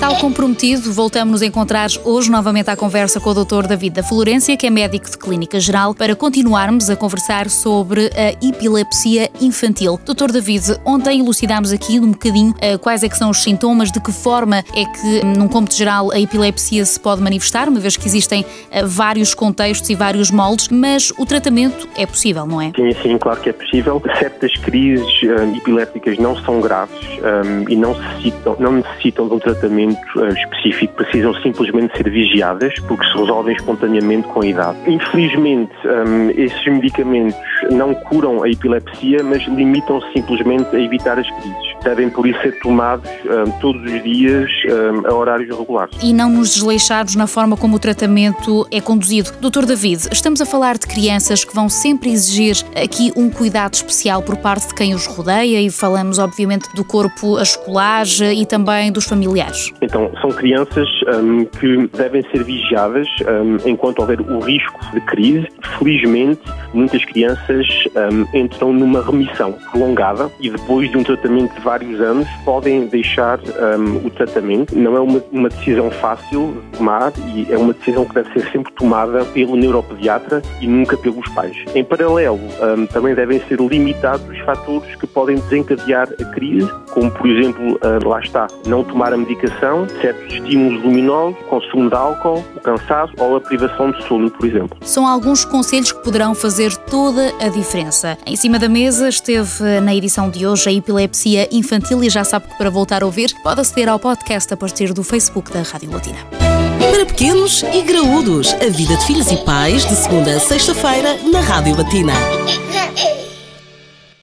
Tal comprometido, voltamos a encontrar hoje novamente à conversa com o Dr. David da Florência, que é médico de clínica geral, para continuarmos a conversar sobre a epilepsia infantil. Dr. David, ontem elucidámos aqui um bocadinho uh, quais é que são os sintomas, de que forma é que, num cômputo geral, a epilepsia se pode manifestar, uma vez que existem uh, vários contextos e vários moldes, mas o tratamento é possível, não é? Sim, sim, claro que é possível. Certas crises uh, epilépticas não são graves um, e não necessitam, não necessitam de um tratamento tratamento uh, específico, precisam simplesmente ser vigiadas, porque se resolvem espontaneamente com a idade. Infelizmente, um, esses medicamentos não curam a epilepsia, mas limitam-se simplesmente a evitar as crises. Devem, por isso, ser tomados um, todos os dias um, a horários regulares. E não nos desleixarmos na forma como o tratamento é conduzido. Doutor David, estamos a falar de crianças que vão sempre exigir aqui um cuidado especial por parte de quem os rodeia e falamos, obviamente, do corpo escolar e também dos familiares. Então, são crianças um, que devem ser vigiadas um, enquanto houver o risco de crise. Felizmente, muitas crianças um, entram numa remissão prolongada e depois de um tratamento de vários anos podem deixar hum, o tratamento. Não é uma, uma, decisão fácil de tomar e é uma decisão que deve ser sempre tomada pelo neuropediatra e nunca pelos pais. Em paralelo, hum, também devem ser limitados os fatores que podem desencadear a crise, como por exemplo, uh, lá está, não tomar a medicação, certos estímulos luminosos, consumo de álcool, o cansaço ou a privação de sono, por exemplo. São alguns conselhos que poderão fazer toda a diferença. Em cima da mesa esteve na edição de hoje a epilepsia infantil e já sabe que para voltar a ouvir pode aceder ao podcast a partir do Facebook da Rádio Latina. Para pequenos e graúdos, a vida de filhos e pais, de segunda a sexta-feira, na Rádio Latina.